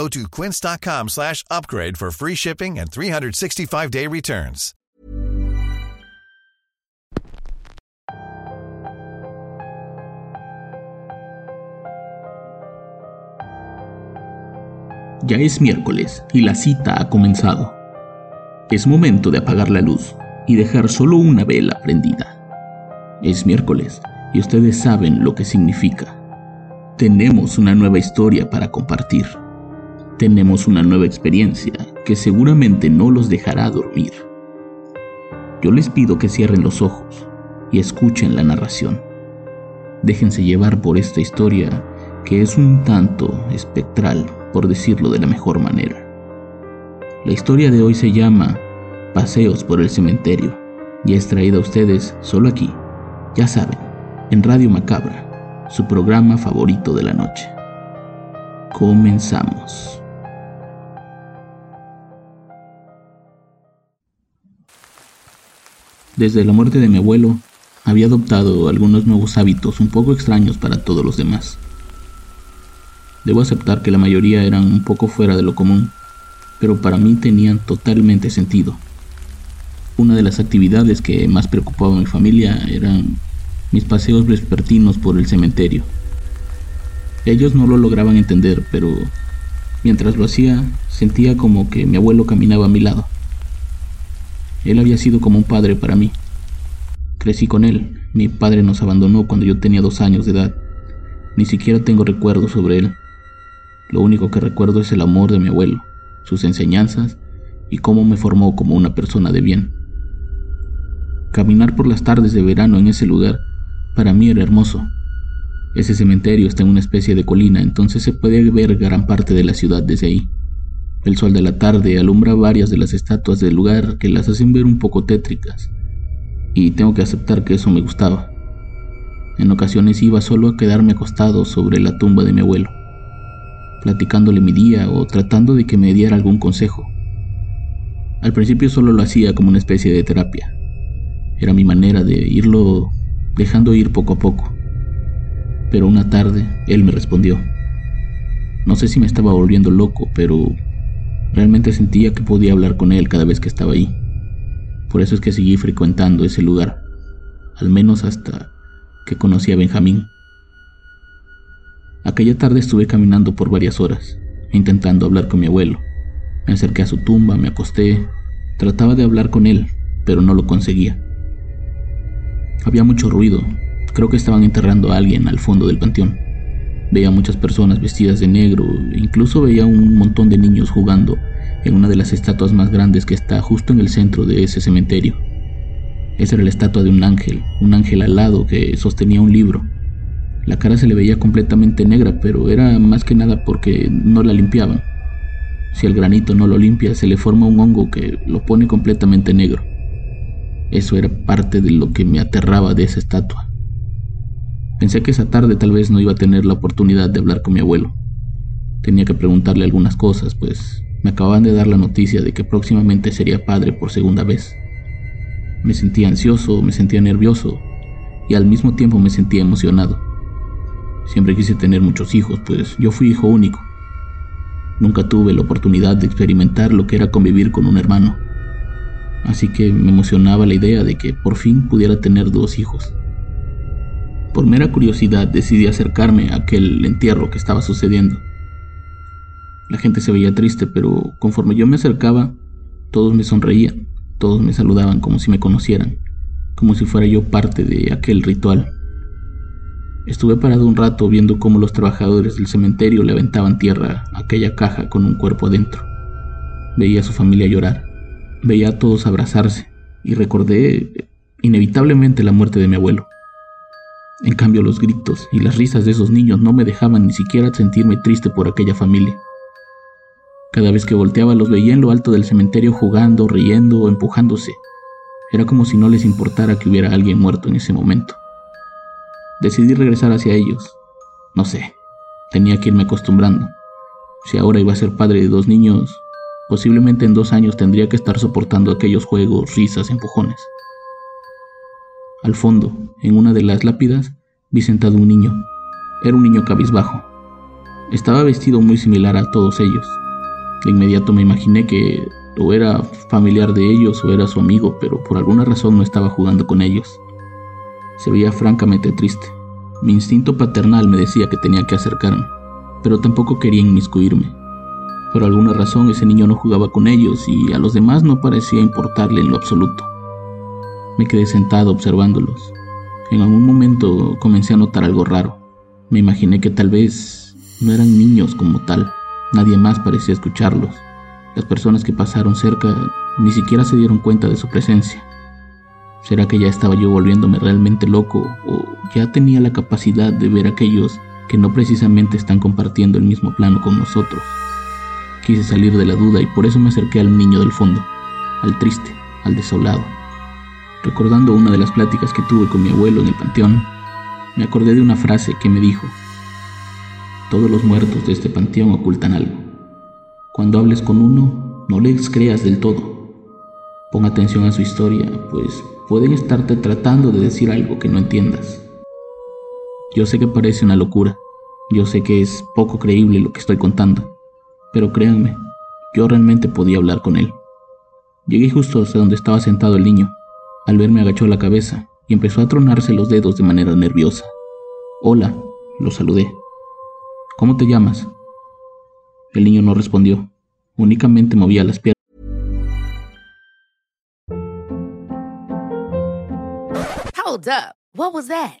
Go to quince.com slash upgrade for free shipping and 365-day returns. Ya es miércoles y la cita ha comenzado. Es momento de apagar la luz y dejar solo una vela prendida. Es miércoles y ustedes saben lo que significa. Tenemos una nueva historia para compartir. Tenemos una nueva experiencia que seguramente no los dejará dormir. Yo les pido que cierren los ojos y escuchen la narración. Déjense llevar por esta historia que es un tanto espectral por decirlo de la mejor manera. La historia de hoy se llama Paseos por el Cementerio y es traída a ustedes solo aquí, ya saben, en Radio Macabra, su programa favorito de la noche. Comenzamos. Desde la muerte de mi abuelo, había adoptado algunos nuevos hábitos un poco extraños para todos los demás. Debo aceptar que la mayoría eran un poco fuera de lo común, pero para mí tenían totalmente sentido. Una de las actividades que más preocupaba a mi familia eran mis paseos vespertinos por el cementerio. Ellos no lo lograban entender, pero mientras lo hacía sentía como que mi abuelo caminaba a mi lado. Él había sido como un padre para mí. Crecí con él. Mi padre nos abandonó cuando yo tenía dos años de edad. Ni siquiera tengo recuerdos sobre él. Lo único que recuerdo es el amor de mi abuelo, sus enseñanzas y cómo me formó como una persona de bien. Caminar por las tardes de verano en ese lugar para mí era hermoso. Ese cementerio está en una especie de colina, entonces se puede ver gran parte de la ciudad desde ahí. El sol de la tarde alumbra varias de las estatuas del lugar que las hacen ver un poco tétricas, y tengo que aceptar que eso me gustaba. En ocasiones iba solo a quedarme acostado sobre la tumba de mi abuelo platicándole mi día o tratando de que me diera algún consejo. Al principio solo lo hacía como una especie de terapia. Era mi manera de irlo dejando ir poco a poco. Pero una tarde él me respondió. No sé si me estaba volviendo loco, pero realmente sentía que podía hablar con él cada vez que estaba ahí. Por eso es que seguí frecuentando ese lugar, al menos hasta que conocí a Benjamín. Aquella tarde estuve caminando por varias horas, intentando hablar con mi abuelo. Me acerqué a su tumba, me acosté, trataba de hablar con él, pero no lo conseguía. Había mucho ruido, creo que estaban enterrando a alguien al fondo del panteón. Veía muchas personas vestidas de negro, incluso veía un montón de niños jugando en una de las estatuas más grandes que está justo en el centro de ese cementerio. Esa era la estatua de un ángel, un ángel alado que sostenía un libro la cara se le veía completamente negra, pero era más que nada porque no la limpiaban. Si el granito no lo limpia, se le forma un hongo que lo pone completamente negro. Eso era parte de lo que me aterraba de esa estatua. Pensé que esa tarde tal vez no iba a tener la oportunidad de hablar con mi abuelo. Tenía que preguntarle algunas cosas, pues me acababan de dar la noticia de que próximamente sería padre por segunda vez. Me sentía ansioso, me sentía nervioso y al mismo tiempo me sentía emocionado. Siempre quise tener muchos hijos, pues yo fui hijo único. Nunca tuve la oportunidad de experimentar lo que era convivir con un hermano. Así que me emocionaba la idea de que por fin pudiera tener dos hijos. Por mera curiosidad decidí acercarme a aquel entierro que estaba sucediendo. La gente se veía triste, pero conforme yo me acercaba, todos me sonreían, todos me saludaban como si me conocieran, como si fuera yo parte de aquel ritual. Estuve parado un rato viendo cómo los trabajadores del cementerio le aventaban tierra a aquella caja con un cuerpo adentro. Veía a su familia llorar, veía a todos abrazarse y recordé inevitablemente la muerte de mi abuelo. En cambio los gritos y las risas de esos niños no me dejaban ni siquiera sentirme triste por aquella familia. Cada vez que volteaba los veía en lo alto del cementerio jugando, riendo o empujándose, Era como si no les importara que hubiera alguien muerto en ese momento. Decidí regresar hacia ellos. No sé, tenía que irme acostumbrando. Si ahora iba a ser padre de dos niños, posiblemente en dos años tendría que estar soportando aquellos juegos, risas, empujones. Al fondo, en una de las lápidas, vi sentado un niño. Era un niño cabizbajo. Estaba vestido muy similar a todos ellos. De inmediato me imaginé que o era familiar de ellos o era su amigo, pero por alguna razón no estaba jugando con ellos. Se veía francamente triste. Mi instinto paternal me decía que tenía que acercarme, pero tampoco quería inmiscuirme. Por alguna razón ese niño no jugaba con ellos y a los demás no parecía importarle en lo absoluto. Me quedé sentado observándolos. En algún momento comencé a notar algo raro. Me imaginé que tal vez no eran niños como tal. Nadie más parecía escucharlos. Las personas que pasaron cerca ni siquiera se dieron cuenta de su presencia. ¿Será que ya estaba yo volviéndome realmente loco o ya tenía la capacidad de ver aquellos que no precisamente están compartiendo el mismo plano con nosotros? Quise salir de la duda y por eso me acerqué al niño del fondo, al triste, al desolado. Recordando una de las pláticas que tuve con mi abuelo en el panteón, me acordé de una frase que me dijo, todos los muertos de este panteón ocultan algo. Cuando hables con uno, no les creas del todo. Pon atención a su historia, pues pueden estarte tratando de decir algo que no entiendas. Yo sé que parece una locura, yo sé que es poco creíble lo que estoy contando, pero créanme, yo realmente podía hablar con él. Llegué justo hasta donde estaba sentado el niño. Al verme agachó la cabeza y empezó a tronarse los dedos de manera nerviosa. Hola, lo saludé. ¿Cómo te llamas? El niño no respondió, únicamente movía las piernas. Hold up. What was that?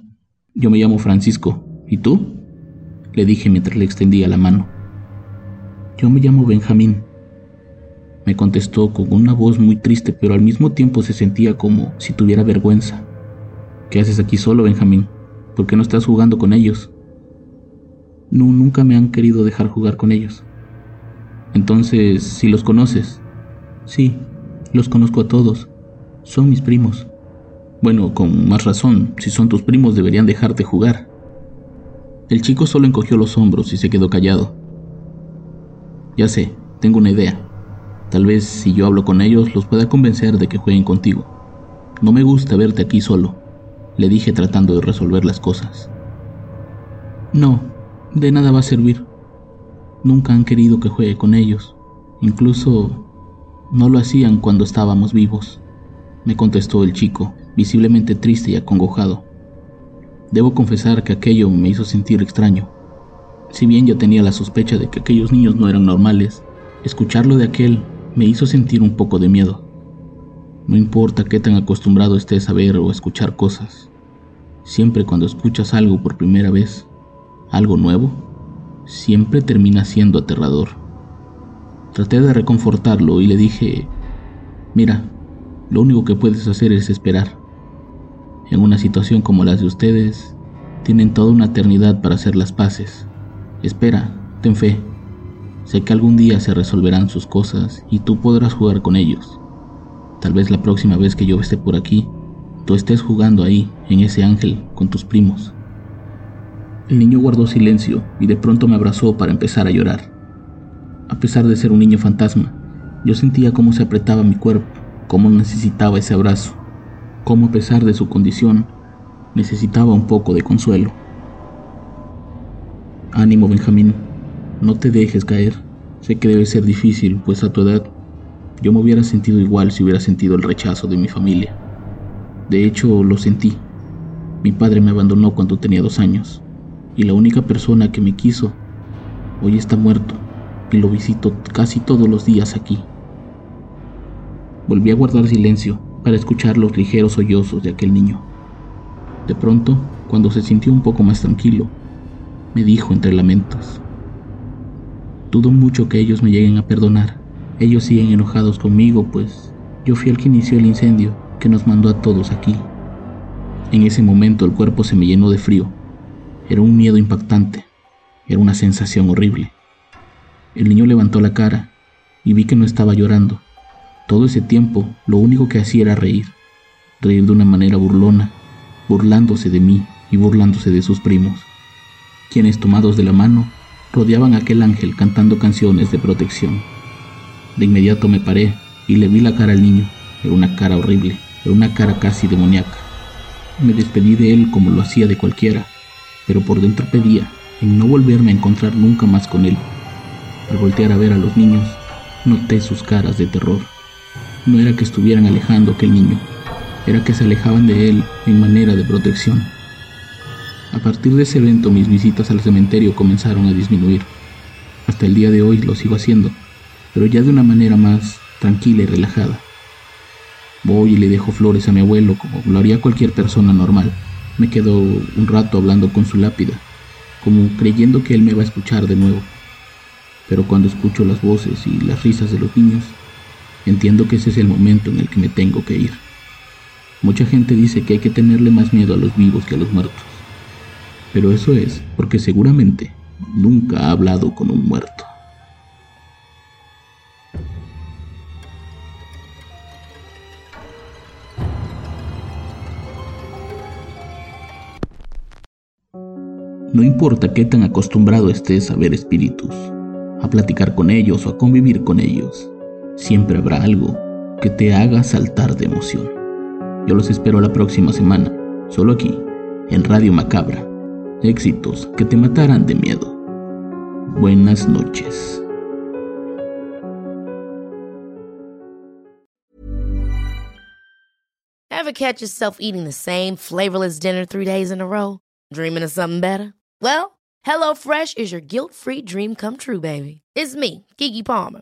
yo me llamo Francisco. ¿Y tú? Le dije mientras le extendía la mano. Yo me llamo Benjamín. Me contestó con una voz muy triste, pero al mismo tiempo se sentía como si tuviera vergüenza. ¿Qué haces aquí solo, Benjamín? ¿Por qué no estás jugando con ellos? No, nunca me han querido dejar jugar con ellos. Entonces, si los conoces. Sí, los conozco a todos. Son mis primos. Bueno, con más razón, si son tus primos deberían dejarte jugar. El chico solo encogió los hombros y se quedó callado. Ya sé, tengo una idea. Tal vez si yo hablo con ellos los pueda convencer de que jueguen contigo. No me gusta verte aquí solo, le dije tratando de resolver las cosas. No, de nada va a servir. Nunca han querido que juegue con ellos. Incluso no lo hacían cuando estábamos vivos, me contestó el chico, visiblemente triste y acongojado. Debo confesar que aquello me hizo sentir extraño. Si bien ya tenía la sospecha de que aquellos niños no eran normales, escucharlo de aquel me hizo sentir un poco de miedo. No importa qué tan acostumbrado estés a ver o escuchar cosas, siempre cuando escuchas algo por primera vez, algo nuevo, siempre termina siendo aterrador. Traté de reconfortarlo y le dije, mira, lo único que puedes hacer es esperar. En una situación como la de ustedes, tienen toda una eternidad para hacer las paces. Espera, ten fe. Sé que algún día se resolverán sus cosas y tú podrás jugar con ellos. Tal vez la próxima vez que yo esté por aquí, tú estés jugando ahí, en ese ángel, con tus primos. El niño guardó silencio y de pronto me abrazó para empezar a llorar. A pesar de ser un niño fantasma, yo sentía cómo se apretaba mi cuerpo, cómo necesitaba ese abrazo, cómo a pesar de su condición, necesitaba un poco de consuelo. Ánimo, Benjamín, no te dejes caer. Sé que debe ser difícil, pues a tu edad yo me hubiera sentido igual si hubiera sentido el rechazo de mi familia. De hecho, lo sentí. Mi padre me abandonó cuando tenía dos años y la única persona que me quiso hoy está muerto y lo visito casi todos los días aquí. Volví a guardar silencio para escuchar los ligeros sollozos de aquel niño. De pronto, cuando se sintió un poco más tranquilo, me dijo entre lamentos, Dudo mucho que ellos me lleguen a perdonar. Ellos siguen enojados conmigo, pues yo fui el que inició el incendio que nos mandó a todos aquí. En ese momento el cuerpo se me llenó de frío. Era un miedo impactante. Era una sensación horrible. El niño levantó la cara y vi que no estaba llorando. Todo ese tiempo lo único que hacía era reír. Reír de una manera burlona, burlándose de mí y burlándose de sus primos, quienes tomados de la mano rodeaban a aquel ángel cantando canciones de protección. De inmediato me paré y le vi la cara al niño. Era una cara horrible, era una cara casi demoníaca. Me despedí de él como lo hacía de cualquiera, pero por dentro pedía en no volverme a encontrar nunca más con él. Al voltear a ver a los niños, noté sus caras de terror. No era que estuvieran alejando aquel niño, era que se alejaban de él en manera de protección. A partir de ese evento mis visitas al cementerio comenzaron a disminuir. Hasta el día de hoy lo sigo haciendo, pero ya de una manera más tranquila y relajada. Voy y le dejo flores a mi abuelo como lo haría cualquier persona normal. Me quedo un rato hablando con su lápida, como creyendo que él me va a escuchar de nuevo. Pero cuando escucho las voces y las risas de los niños, entiendo que ese es el momento en el que me tengo que ir. Mucha gente dice que hay que tenerle más miedo a los vivos que a los muertos. Pero eso es porque seguramente nunca ha hablado con un muerto. No importa qué tan acostumbrado estés a ver espíritus, a platicar con ellos o a convivir con ellos, siempre habrá algo que te haga saltar de emoción. Yo los espero la próxima semana, solo aquí, en Radio Macabra. Éxitos que te matarán de miedo. Buenas noches. Ever catch yourself eating the same flavorless dinner three days in a row? Dreaming of something better? Well, HelloFresh is your guilt-free dream come true, baby. It's me, Kiki Palmer.